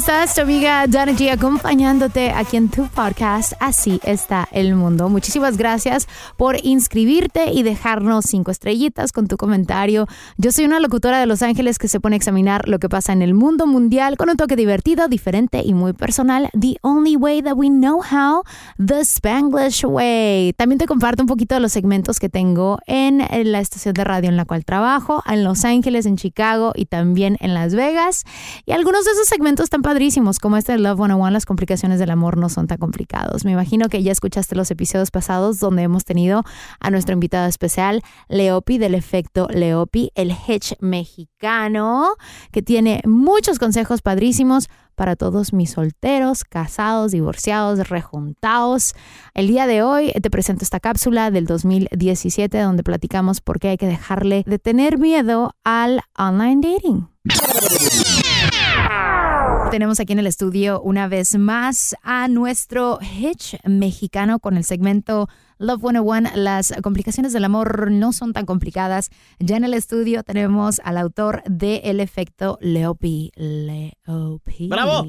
Estás? Tu amiga Dana G acompañándote aquí en tu podcast. Así está el mundo. Muchísimas gracias por inscribirte y dejarnos cinco estrellitas con tu comentario. Yo soy una locutora de Los Ángeles que se pone a examinar lo que pasa en el mundo mundial con un toque divertido, diferente y muy personal. The only way that we know how, the Spanglish way. También te comparto un poquito de los segmentos que tengo en la estación de radio en la cual trabajo, en Los Ángeles, en Chicago y también en Las Vegas. Y algunos de esos segmentos están padrísimos, como este de Love 101, las complicaciones del amor no son tan complicados. Me imagino que ya escuchaste los episodios pasados donde hemos tenido a nuestro invitado especial, Leopi del efecto Leopi, el hedge mexicano, que tiene muchos consejos padrísimos para todos mis solteros, casados, divorciados, rejuntados. El día de hoy te presento esta cápsula del 2017 donde platicamos por qué hay que dejarle de tener miedo al online dating. Tenemos aquí en el estudio una vez más a nuestro Hitch mexicano con el segmento Love 101. Las complicaciones del amor no son tan complicadas. Ya en el estudio tenemos al autor de El efecto Leopi. Leopi. ¡Bravo!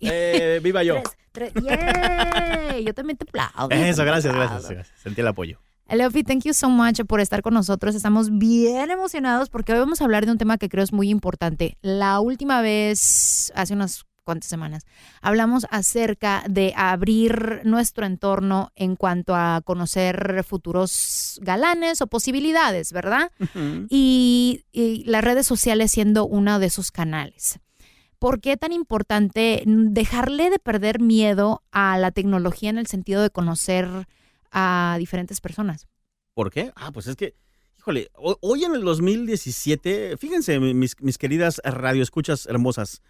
Eh, ¡Viva yo! Tres. Yo también te aplaudo. Eso, te gracias, aplaudo. gracias, gracias. Sentí el apoyo. Leopi, thank you so much por estar con nosotros. Estamos bien emocionados porque hoy vamos a hablar de un tema que creo es muy importante. La última vez, hace unas cuantas semanas, hablamos acerca de abrir nuestro entorno en cuanto a conocer futuros galanes o posibilidades, ¿verdad? y, y las redes sociales siendo uno de esos canales. ¿Por qué tan importante dejarle de perder miedo a la tecnología en el sentido de conocer a diferentes personas? ¿Por qué? Ah, pues es que, híjole, ho- hoy en el 2017, fíjense, mi- mis, mis queridas radioescuchas hermosas,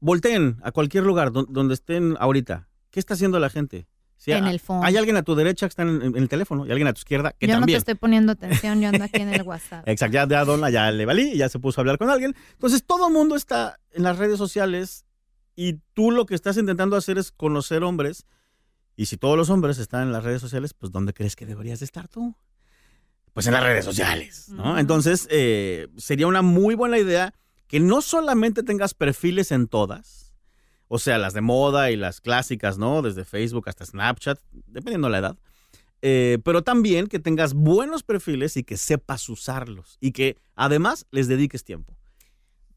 volteen a cualquier lugar don- donde estén ahorita. ¿Qué está haciendo la gente? En el phone. Hay alguien a tu derecha que está en, en el teléfono y alguien a tu izquierda que yo no te también. estoy poniendo atención, yo ando aquí en el WhatsApp. Exacto, ya, ya Donna ya le valí, ya se puso a hablar con alguien. Entonces todo el mundo está en las redes sociales y tú lo que estás intentando hacer es conocer hombres. Y si todos los hombres están en las redes sociales, pues ¿dónde crees que deberías de estar tú? Pues en las redes sociales, ¿no? Entonces eh, sería una muy buena idea que no solamente tengas perfiles en todas, o sea, las de moda y las clásicas, ¿no? Desde Facebook hasta Snapchat, dependiendo de la edad. Eh, pero también que tengas buenos perfiles y que sepas usarlos y que además les dediques tiempo.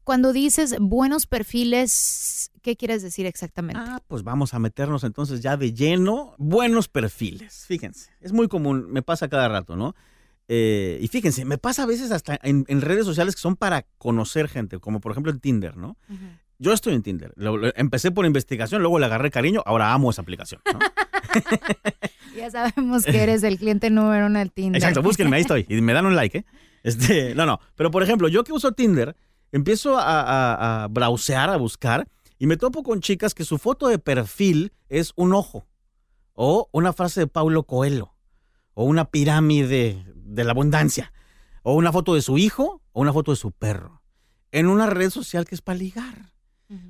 Cuando dices buenos perfiles, ¿qué quieres decir exactamente? Ah, pues vamos a meternos entonces ya de lleno. Buenos perfiles, fíjense, es muy común, me pasa cada rato, ¿no? Eh, y fíjense, me pasa a veces hasta en, redes sociales que son para conocer gente, como por ejemplo en Tinder, ¿no? Yo estoy en Tinder. empecé por investigación, luego le agarré cariño, ahora amo esa aplicación. ¿no? ya sabemos que eres el cliente número uno del Tinder. Exacto, búsquenme, ahí estoy. Y me dan un like, ¿eh? Este, no, no. Pero por ejemplo, yo que uso Tinder, empiezo a, a, browsear, a buscar, y me topo con chicas que su foto de perfil es un ojo, o una frase de Paulo Coelho, o una pirámide de la abundancia, o una foto de su hijo, o una foto de su perro, en una red social que es para ligar.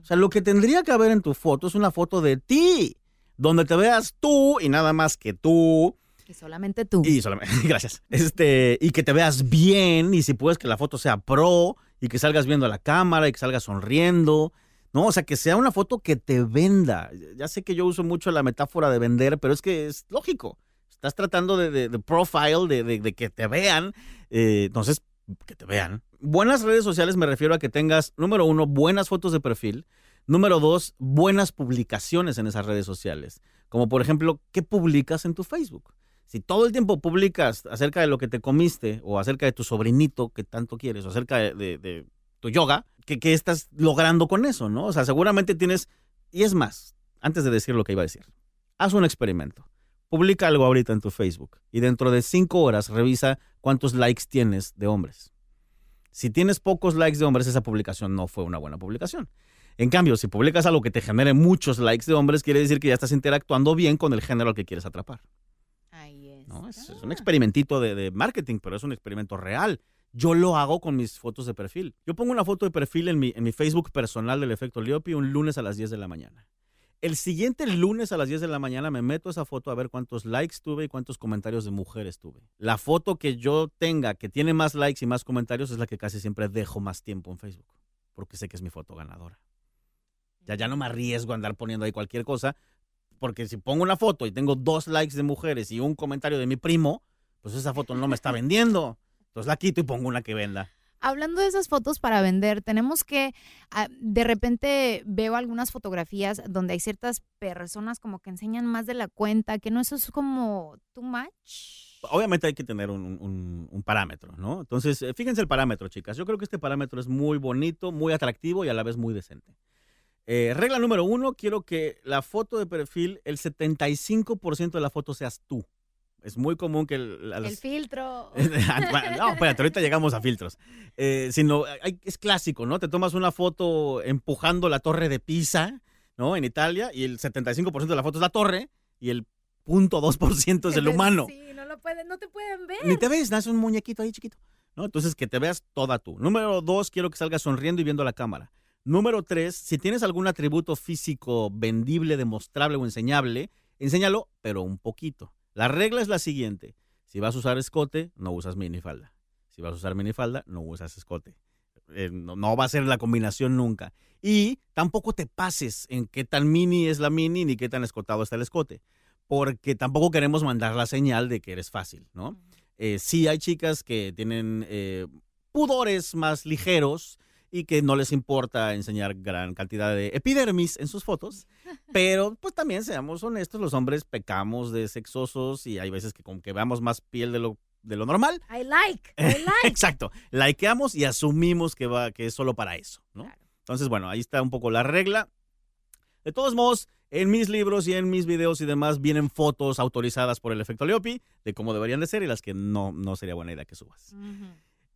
O sea, lo que tendría que haber en tu foto es una foto de ti, donde te veas tú y nada más que tú. Que solamente tú. Y solamente, gracias. Este, y que te veas bien, y si puedes que la foto sea pro, y que salgas viendo a la cámara y que salgas sonriendo. No, o sea, que sea una foto que te venda. Ya sé que yo uso mucho la metáfora de vender, pero es que es lógico. Estás tratando de, de, profile, de, que te vean. Eh, entonces, que te vean. Buenas redes sociales me refiero a que tengas, número uno, buenas fotos de perfil. Número dos, buenas publicaciones en esas redes sociales. Como por ejemplo, ¿qué publicas en tu Facebook? Si todo el tiempo publicas acerca de lo que te comiste o acerca de tu sobrinito que tanto quieres o acerca de, tu yoga, ¿qué, ¿qué, estás logrando con eso, no? O sea, seguramente tienes... Y es más, antes de decir lo que iba a decir, haz un experimento. Publica algo ahorita en tu Facebook y dentro de cinco horas revisa cuántos likes tienes de hombres. Si tienes pocos likes de hombres, esa publicación no fue una buena publicación. En cambio, si publicas algo que te genere muchos likes de hombres, quiere decir que ya estás interactuando bien con el género al que quieres atrapar. Es, un experimentito de, marketing, pero es un experimento real. Yo lo hago con mis fotos de perfil. Yo pongo una foto de perfil en mi, en mi Facebook personal del efecto Leopi un lunes a las 10 de la mañana. El siguiente lunes a las 10 de la mañana me meto a esa foto a ver cuántos likes tuve y cuántos comentarios de mujeres tuve. La foto que yo tenga que tiene más likes y más comentarios es la que casi siempre dejo más tiempo en Facebook, porque sé que es mi foto ganadora. Ya, ya no me arriesgo a andar poniendo ahí cualquier cosa, porque si pongo una foto y tengo dos likes de mujeres y un comentario de mi primo, pues esa foto no me está vendiendo. Entonces la quito y pongo una que venda. Hablando de esas fotos para vender, tenemos que, ah, de repente veo algunas fotografías donde hay ciertas personas como que enseñan más de la cuenta, que no eso es como too much. Obviamente hay que tener un, un parámetro, ¿no? Entonces, eh, fíjense el parámetro, chicas. Yo creo que este parámetro es muy bonito, muy atractivo y a la vez muy decente. Eh, regla número uno, quiero que la foto de perfil, el 75% de la foto seas tú. Es muy común que... El, el filtro. no, espérate, ahorita llegamos a filtros. Eh, sino, es clásico, ¿no? Te tomas una foto empujando la torre de Pisa, ¿no? En Italia, y el 75% de la foto es la torre, y el 0.2% es el humano. Sí, no, lo pueden, no te pueden ver. Ni te ves, nace un muñequito ahí chiquito. ¿no? Entonces, que te veas toda tú. Número dos, quiero que salgas sonriendo y viendo la cámara. Número tres, si tienes algún atributo físico vendible, demostrable o enseñable, enséñalo, pero un poquito. La regla es la siguiente. Si vas a usar escote, no usas minifalda. Si vas a usar minifalda, no usas escote. Eh, no, va a ser la combinación nunca. Y tampoco te pases en qué tan mini es la mini ni qué tan escotado está el escote. Porque tampoco queremos mandar la señal de que eres fácil, ¿no? Eh, sí hay chicas que tienen eh, pudores más ligeros y que no les importa enseñar gran cantidad de epidermis en sus fotos. Pero pues también seamos honestos, los hombres pecamos de sexosos y hay veces que como que veamos más piel de lo de lo normal. I like, I like. Exacto. Likeamos y asumimos que va que es solo para eso, ¿no? Entonces, bueno, ahí está un poco la regla. De todos modos, en mis libros y en mis videos y demás vienen fotos autorizadas por el efecto Leopi de cómo deberían de ser y las que no, no sería buena idea que subas.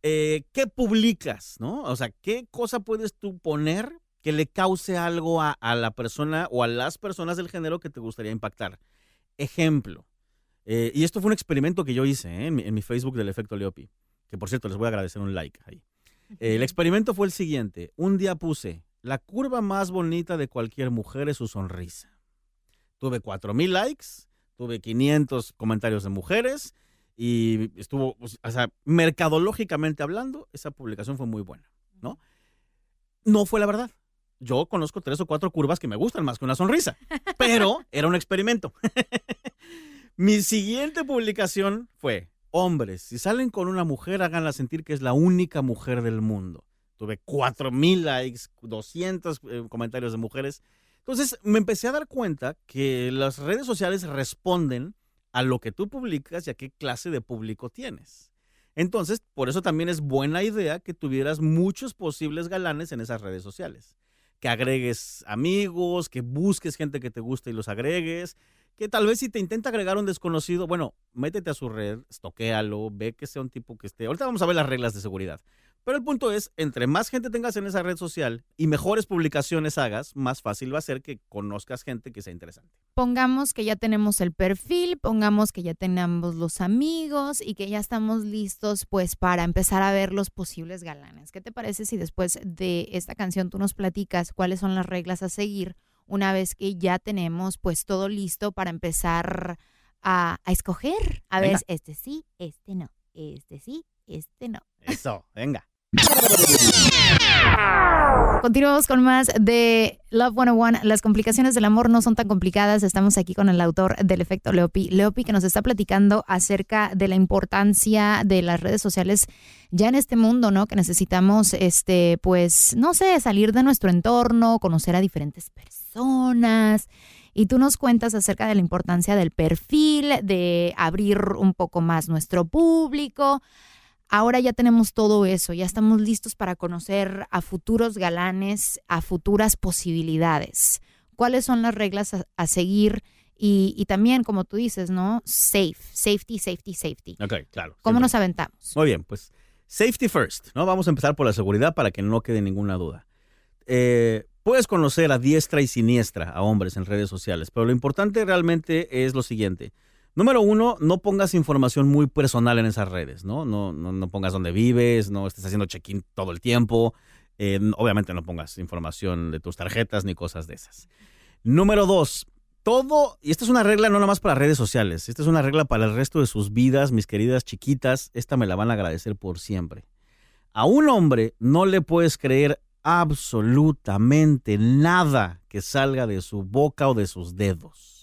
Eh, ¿qué publicas? ¿no? O sea, ¿qué cosa puedes tú poner que le cause algo a, la persona o a las personas del género que te gustaría impactar? Ejemplo, eh, y esto fue un experimento que yo hice ¿eh? en, mi, Facebook del efecto Leopi, que por cierto les voy a agradecer un like ahí. el experimento fue el siguiente, un día puse, la curva más bonita de cualquier mujer es su sonrisa. Tuve 4.000 likes, tuve 500 comentarios de mujeres y estuvo, pues, o sea, mercadológicamente hablando, esa publicación fue muy buena, ¿no? no fue la verdad. Yo conozco tres o cuatro curvas que me gustan más que una sonrisa, pero era un experimento. Mi siguiente publicación fue, hombres, si salen con una mujer, háganla sentir que es la única mujer del mundo. Tuve 4.000 likes, 200 eh, comentarios de mujeres. Entonces me empecé a dar cuenta que las redes sociales responden a lo que tú publicas y a qué clase de público tienes. Entonces, por eso también es buena idea que tuvieras muchos posibles galanes en esas redes sociales. Que agregues amigos, que busques gente que te guste y los agregues. Que tal vez si te intenta agregar un desconocido, bueno, métete a su red, estoquéalo, ve que sea un tipo que esté. Ahorita vamos a ver las reglas de seguridad. Pero el punto es, entre más gente tengas en esa red social y mejores publicaciones hagas, más fácil va a ser que conozcas gente que sea interesante. Pongamos que ya tenemos el perfil, pongamos que ya tenemos los amigos y que ya estamos listos pues para empezar a ver los posibles galanes. ¿Qué te parece si después de esta canción tú nos platicas cuáles son las reglas a seguir una vez que ya tenemos pues todo listo para empezar a, a escoger? A ver, este sí, este no, este sí, este no. Eso, venga. Continuamos con más de Love 101. Las complicaciones del amor no son tan complicadas. Estamos aquí con el autor del efecto Leopi. Leopi que nos está platicando acerca de la importancia de las redes sociales ya en este mundo, ¿no? Que necesitamos, este, pues, no sé, salir de nuestro entorno, conocer a diferentes personas. Y tú nos cuentas acerca de la importancia del perfil, de abrir un poco más nuestro público. Ahora ya tenemos todo eso, ya estamos listos para conocer a futuros galanes, a futuras posibilidades. ¿Cuáles son las reglas a, seguir? Y, también, como tú dices, ¿no? Safe, safety, safety, safety. Ok, claro. ¿Cómo nos aventamos? Muy bien, pues safety first, ¿no? Vamos a empezar por la seguridad para que no quede ninguna duda. Eh, puedes conocer a diestra y siniestra a hombres en redes sociales, pero lo importante realmente es lo siguiente. Número uno, no pongas información muy personal en esas redes, ¿no? No, no, pongas dónde vives, no estés haciendo check-in todo el tiempo. Eh, obviamente no pongas información de tus tarjetas ni cosas de esas. Número dos, todo, y esta es una regla no nomás para redes sociales, esta es una regla para el resto de sus vidas, mis queridas chiquitas, esta me la van a agradecer por siempre. A un hombre no le puedes creer absolutamente nada que salga de su boca o de sus dedos.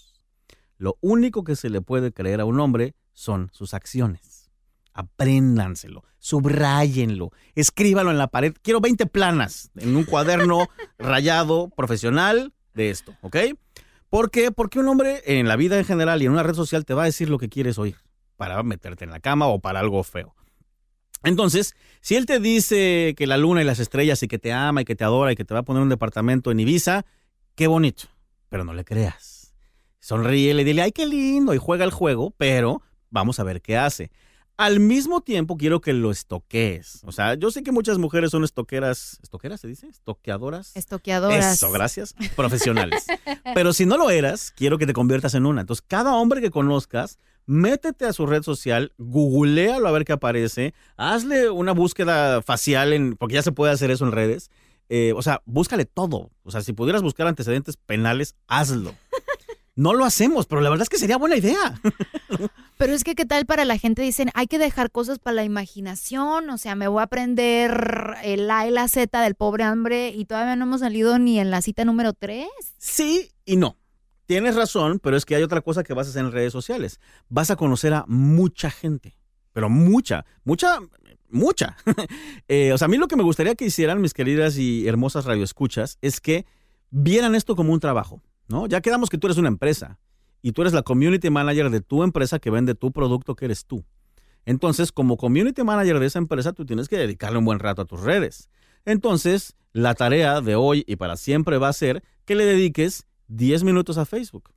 Lo único que se le puede creer a un hombre son sus acciones. Apréndanselo, subrayenlo, escríbalo en la pared. Quiero 20 planas en un cuaderno rayado profesional de esto, ¿ok? ¿Por qué? Porque un hombre en la vida en general y en una red social te va a decir lo que quieres oír para meterte en la cama o para algo feo. Entonces, si él te dice que la luna y las estrellas y que te ama y que te adora y que te va a poner un departamento en Ibiza, qué bonito, pero no le creas sonríe, le dile, ay, qué lindo, y juega el juego, pero vamos a ver qué hace. Al mismo tiempo quiero que lo estoquees. O sea, yo sé que muchas mujeres son estoqueras, ¿estoqueras se dice? ¿Estoqueadoras? Estoqueadoras. Eso, gracias. Profesionales. Pero si no lo eras, quiero que te conviertas en una. Entonces, cada hombre que conozcas, métete a su red social, googlealo a ver qué aparece, hazle una búsqueda facial, en, porque ya se puede hacer eso en redes. Eh, o sea, búscale todo. O sea, si pudieras buscar antecedentes penales, hazlo. No lo hacemos, pero la verdad es que sería buena idea. Pero es que, ¿qué tal para la gente? Dicen, hay que dejar cosas para la imaginación. O sea, me voy a aprender el A y la Z del pobre hambre y todavía no hemos salido ni en la cita número 3. Sí y no. Tienes razón, pero es que hay otra cosa que vas a hacer en redes sociales. Vas a conocer a mucha gente. Pero mucha, mucha, mucha. Eh, o sea, a mí lo que me gustaría que hicieran mis queridas y hermosas radioescuchas es que vieran esto como un trabajo. ¿No? Ya quedamos que tú eres una empresa y tú eres la community manager de tu empresa que vende tu producto que eres tú. Entonces, como community manager de esa empresa, tú tienes que dedicarle un buen rato a tus redes. Entonces, la tarea de hoy y para siempre va a ser que le dediques 10 minutos a Facebook,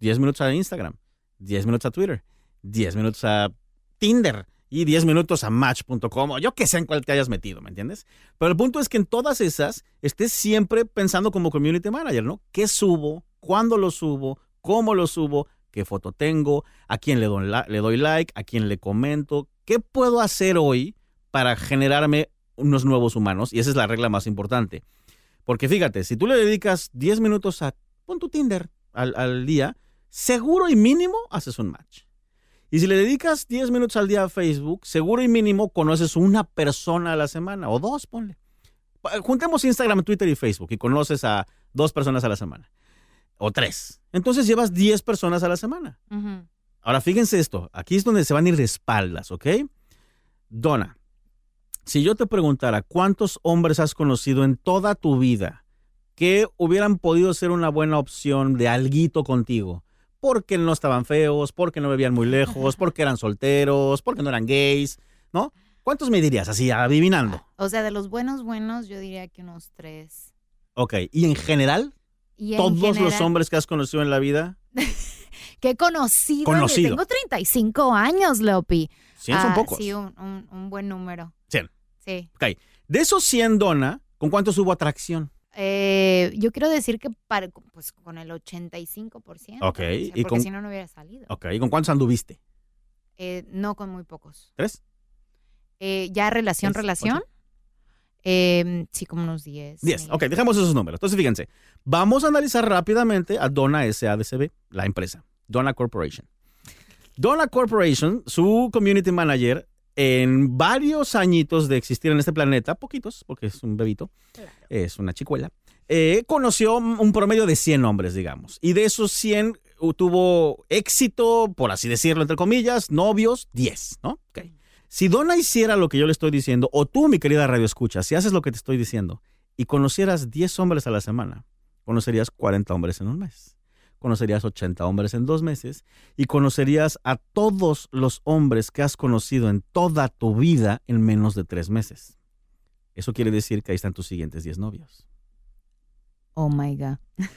10 minutos a Instagram, 10 minutos a Twitter, 10 minutos a Tinder, y 10 minutos a match.com o yo que sé en cuál te hayas metido, ¿me entiendes? Pero el punto es que en todas esas estés siempre pensando como community manager, ¿no? ¿Qué subo? ¿Cuándo lo subo? ¿Cómo lo subo? ¿Qué foto tengo? ¿A quién le doy, like? ¿A quién le comento? ¿Qué puedo hacer hoy para generarme unos nuevos humanos? Y esa es la regla más importante. Porque fíjate, si tú le dedicas 10 minutos a, pon tu Tinder al, día, seguro y mínimo haces un match. Y si le dedicas 10 minutos al día a Facebook, seguro y mínimo conoces una persona a la semana, o dos, ponle. Juntemos Instagram, Twitter y Facebook y conoces a dos personas a la semana. O tres. Entonces llevas 10 personas a la semana. Ahora, fíjense esto. Aquí es donde se van a ir de espaldas, ¿ok? Donna, si yo te preguntara cuántos hombres has conocido en toda tu vida que hubieran podido ser una buena opción de alguito contigo, porque no estaban feos, porque no bebían muy lejos, porque eran solteros, porque no eran gays, ¿no? ¿Cuántos me dirías así, adivinando? O sea, de los buenos, buenos, yo diría que unos tres. Ok, y en general, Y todos los hombres que has conocido en la vida, que he conocido. Conocido. Tengo 35 años, Leopi. 100 son Ah, pocos. Sí, un, un- un buen número. 100. Sí. Ok, de esos 100, Donna, ¿con cuántos hubo atracción? Eh, yo quiero decir que para, pues con el 85%. Ok, o sea, y porque con- si no, no hubiera salido. Ok, ¿y con cuántos anduviste? Eh, no con muy pocos. ¿Tres? Eh, ya relación, relación. Eh, sí, como unos 10. 10. Ok, dejemos esos números. Entonces, fíjense, vamos a analizar rápidamente a Donna SADCB, la empresa, Donna Corporation. Donna Corporation, su community manager, en varios añitos de existir en este planeta, poquitos, porque es un bebito, es una chicuela, eh, conoció un promedio de 100 hombres, digamos. Y de esos 100 uh, tuvo éxito, por así decirlo, entre comillas, novios, 10, ¿no? Ok. Si Donna hiciera lo que yo le estoy diciendo, o tú, mi querida radio escucha, si haces lo que te estoy diciendo, y conocieras 10 hombres a la semana, conocerías 40 hombres en un mes, conocerías 80 hombres en dos meses, y conocerías a todos los hombres que has conocido en toda tu vida en menos de tres meses. Eso quiere decir que ahí están tus siguientes 10 novios. Oh my God.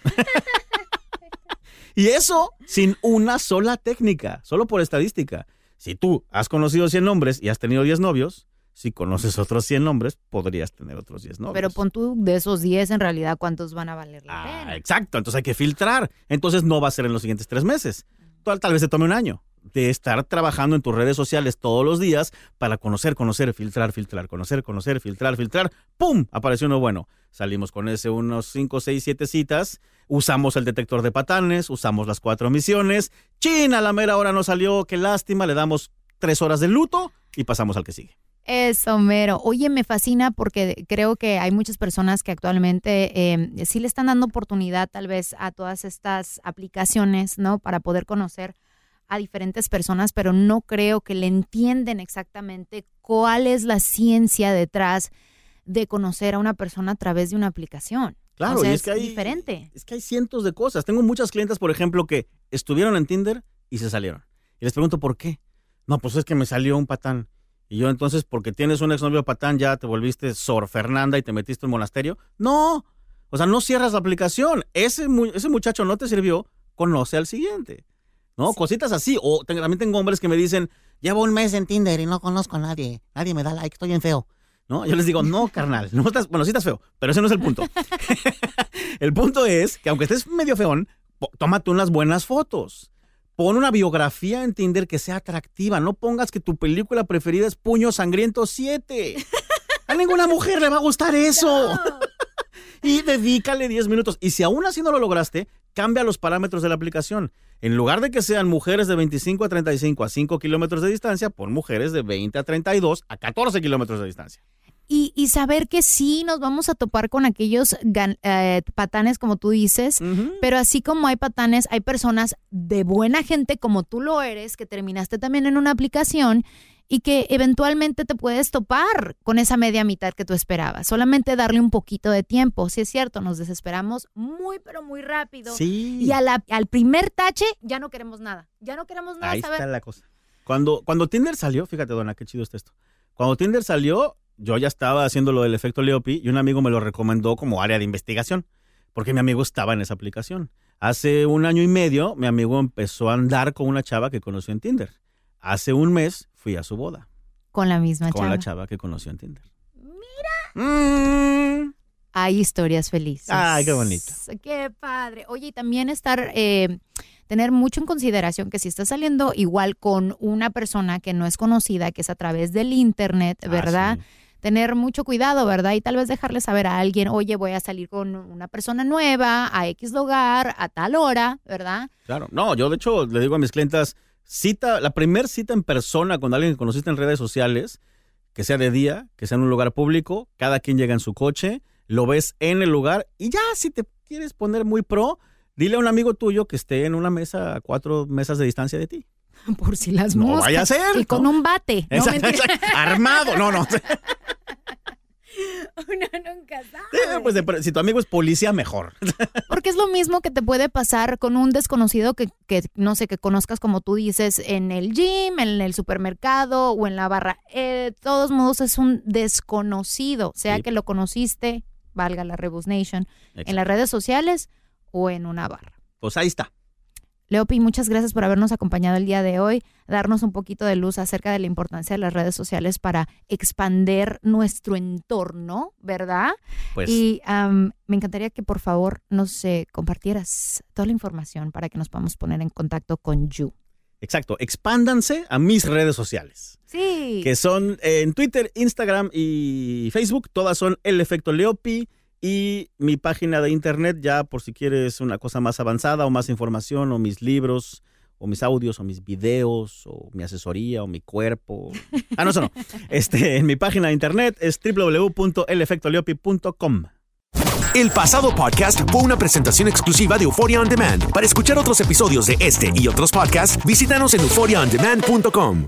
Y eso sin una sola técnica, solo por estadística. Si tú has conocido 100 hombres y has tenido 10 novios, si conoces otros 100 hombres, podrías tener otros 10 novios. Pero pon tú de esos 10, en realidad, ¿cuántos van a valer la Ah, pena? exacto, entonces hay que filtrar. Entonces no va a ser en los siguientes tres meses. Tal, tal vez te tome un año de estar trabajando en tus redes sociales todos los días para conocer, conocer, filtrar, filtrar, conocer, conocer, filtrar, filtrar. ¡Pum! Apareció uno bueno. Salimos con ese unos 5, 6, 7 citas. Usamos el detector de patanes, usamos las cuatro misiones. ¡Chin! A la mera hora no salió, qué lástima. Le damos tres horas de luto y pasamos al que sigue. Eso, mero. Oye, me fascina porque creo que hay muchas personas que actualmente eh, sí le están dando oportunidad tal vez a todas estas aplicaciones, ¿no? Para poder conocer a diferentes personas, pero no creo que le entienden exactamente cuál es la ciencia detrás de conocer a una persona a través de una aplicación. Claro, O sea, y es que hay, diferente. Es que hay cientos de cosas. Tengo muchas clientes, por ejemplo, que estuvieron en Tinder y se salieron. Y les pregunto por qué. No, pues es que me salió un patán. Y yo entonces, porque tienes un exnovio patán, ya te volviste Sor Fernanda y te metiste en monasterio. No. O sea, no cierras la aplicación. Ese, mu- ese muchacho no te sirvió, conoce al siguiente. ¿No? Cositas así. O también tengo hombres que me dicen, llevo un mes en Tinder y no conozco a nadie. Nadie me da like, estoy bien feo. ¿No? Yo les digo, no, carnal, no estás, bueno, sí estás feo, pero ese no es el punto. el punto es que aunque estés medio feón, tómate unas buenas fotos. Pon una biografía en Tinder que sea atractiva. No pongas que tu película preferida es Puño Sangriento 7. A ninguna mujer le va a gustar eso. y dedícale 10 minutos. Y si aún así no lo lograste, cambia los parámetros de la aplicación. En lugar de que sean mujeres de 25 a 35 a 5 kilómetros de distancia, pon mujeres de 20 a 32 a 14 kilómetros de distancia. Y, y saber que sí nos vamos a topar con aquellos gan- eh, patanes, como tú dices, pero así como hay patanes, hay personas de buena gente como tú lo eres, que terminaste también en una aplicación y que eventualmente te puedes topar con esa media mitad que tú esperabas. Solamente darle un poquito de tiempo. Si es cierto, nos desesperamos muy, pero muy rápido. Sí. Y a la- al primer tache ya no queremos nada. Ya no queremos nada. Ahí saber. está la cosa. Cuando, cuando Tinder salió, fíjate, dona, qué chido está esto. Cuando Tinder salió, yo ya estaba haciendo lo del efecto Leopi y un amigo me lo recomendó como área de investigación, porque mi amigo estaba en esa aplicación. Hace un año y medio, mi amigo empezó a andar con una chava que conoció en Tinder. Hace un mes fui a su boda Con la misma con chava. la chava que conoció en Tinder. Mira. Hay historias felices. Ay, qué bonito. Qué padre. Oye, y también estar, eh, tener mucho en consideración que si estás saliendo igual con una persona que no es conocida, que es a través del internet, Ah, ¿verdad? Tener mucho cuidado, ¿verdad? Y tal vez dejarle saber a alguien, oye, voy a salir con una persona nueva a X lugar, a tal hora, ¿verdad? Claro, no, yo de hecho le digo a mis clientas, cita, la primer cita en persona con alguien que conociste en redes sociales, que sea de día, que sea en un lugar público, cada quien llega en su coche, lo ves en el lugar y ya si te quieres poner muy pro, dile a un amigo tuyo que esté en una mesa a cuatro mesas de distancia de ti. Por si las No moscas. vaya a ser, Y con ¿no? un bate. No, Exacto, mentira. exacto. Armado, no, no. Uno nunca sabe. Eh, Pues si tu amigo es policía, mejor. Porque es lo mismo que te puede pasar con un desconocido que, que, no sé, que conozcas como tú dices en el gym, en el supermercado o en la barra. Eh, de todos modos es un desconocido, sea Sí. que lo conociste, valga la Rebus Nation, en las redes sociales o en una barra. Pues ahí está. Leopi, muchas gracias por habernos acompañado el día de hoy, darnos un poquito de luz acerca de la importancia de las redes sociales para expander nuestro entorno, ¿verdad? Pues Y me encantaría que por favor nos eh, compartieras toda la información para que nos podamos poner en contacto con You. exacto, expándanse a mis redes sociales, Sí. que son eh, en Twitter, Instagram y Facebook, todas son El Efecto Leopi y mi página de internet ya por si quieres una cosa más avanzada o más información o mis libros o mis audios o mis videos o mi asesoría o mi cuerpo. Ah, no, eso no. Este, en mi página de internet es www.elefectoleopi.com. El pasado podcast fue una presentación exclusiva de Euphoria On Demand. Para escuchar otros episodios de este y otros podcasts, visítanos en euphoriaondemand.com.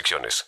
restricciones.